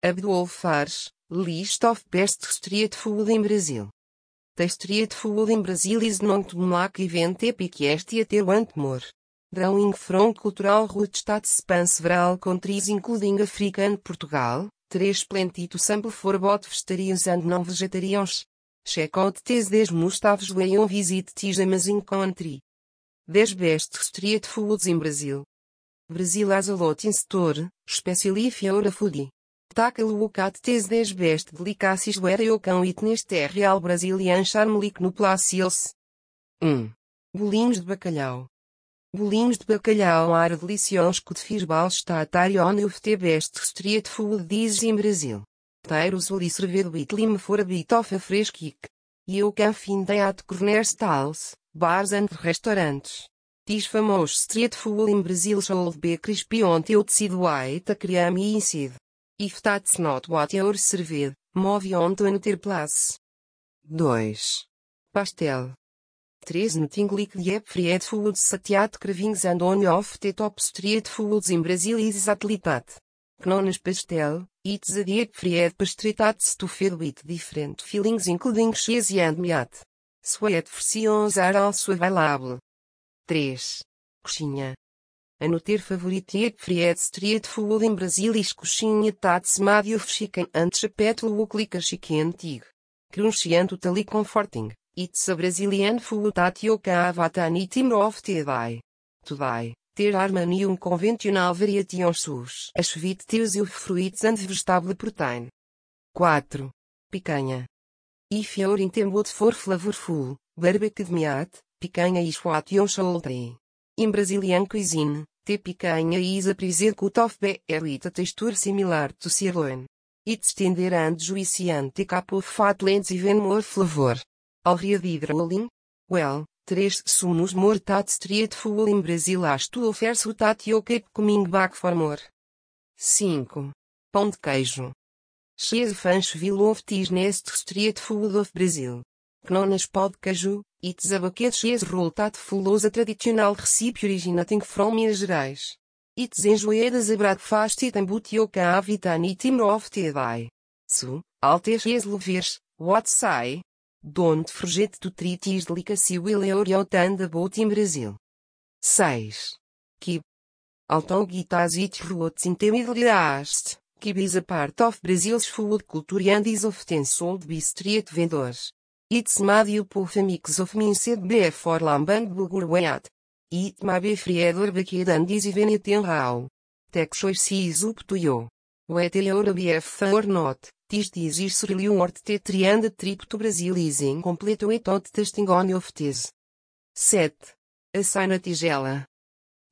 Abdul Fares, List of Best Street Food in Brazil. The street food in Brazil is to make event epic este want more. Drawing from cultural roots that span several countries including Africa and Portugal, Três plenty to sample for both vegetarians and non-vegetarians. Check out these 10 must-haves when visit this amazing country. 10 best street foods in Brazil. Brazil has a lot in store, especially a foodie. Take a look at these 10 best delicacies where you can witness the real Brazilian charm like no places. 1. Bolinhos de bacalhau. Bolinhos de bacalhau fish balls that are one of the best street food dishes in Brazil. They usually served with lime for a bit of a fresh kick. You can find them at corner stalls, bars and restaurants. This famous street food in Brazil should be crispy on the outside white and creamy inside. If that's not what you're served, move on to another place. 2. Pastel. 3. Nothing like the fried foods satiate cravings and one of the top street foods in Brazil is exactly that. Known as pastel, it's a deep fried pastry that's stuffed with different fillings including cheese and meat. Sweet versions are also available. 3. Coxinha. Anoter favorite deep fried street food in Brazil is coxinha that's made of chicken and chapet look like a chicken tig. Crunchy and totally comforting. It's a Brazilian at any time of the day. Today, there are many unconventional variations as sweet teas of fruits and vegetable protein. 4. Picanha. If you're in mood for flavorful, barbecued meat, picanha is what you. In Brazilian cuisine, the picanha is a present of bear with a texture similar to sirloin. It's tender and juicy and cup of fat lends even more flavor. Already rolling? Well, três sumos more that street food in Brazil as to offer so that you keep coming back for more. 5. Pão de queijo. Cheese fãs will of this nest street food of Brazil. Known pão de queijo, it's a bucket cheese roll that follows a traditional recipe originating from Minas Gerais. It's enjoyed as a breakfast item but you can have it of the day. So, alte cheese lovers, what say? Don't forget to treat this delicacy will you're and about in Brazil. 6. Kib. Although it has its roots in East, kib is a part of Brazil's food culture and is often sold by street vendors. It's made up of a mix of minced beef or lamb and bulgur wheat. It may be fried or baked and is even eaten raw. Texture is up to you. Whether you're a beef or not. This diz is really worth the three and the trip to Brazil is incomplete without testing on of this. 7. Açaí na tigela.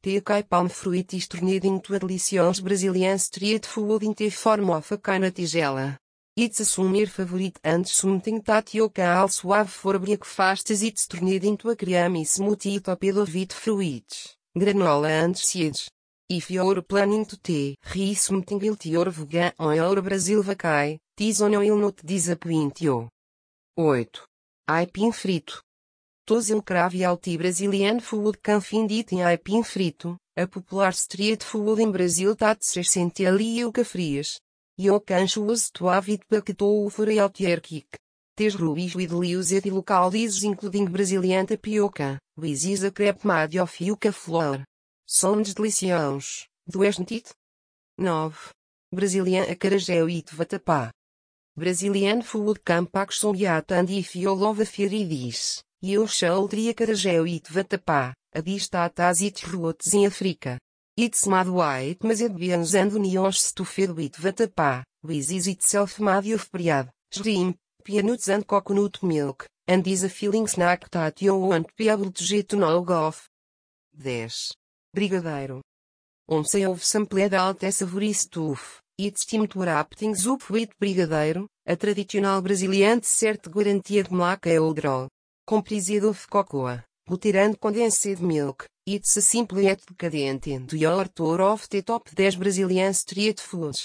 The acai palm fruit is turned into a delicious Brazilian street food in the form of na tigela. It's a summer favorite and something that you can also have for breakfast as it's turned into a creamy smoothie topped with fruits, granola and seeds. If you're planning to try something healthy or vegan on your Brazil vacay, this one will not disappoint you. 8. Aipim frito. Tozel crave healthy Brazilian food can find it in aipim frito, a popular street food in Brazil that's essentially yuca frias. You can it for a healthier kick. These rubies with used local dishes including Brazilian tapioca, is a crepe made flour. Sounds delicious, doesn't it? 9. Brazilian acarajé e vatapá. Brazilian food can pack some yat and if you love a fairy dish, you should try acarajé e vatapá, a dish that has its roots in Africa. It's made white mashed beans and onions stuffed with vatapá, which is itself made of bread, shrimp, peanuts and coconut milk, and is a filling snack that you won't be able to get no of. 10. Brigadeiro. Once you've sampled out a savory stuff, it's time to wrap things up with brigadeiro, a traditional Brazilian dessert guaranteed black ale Comprised of cocoa, butter and condensed milk, it's a simple yet decadent and your tour of the top 10 Brazilian street foods.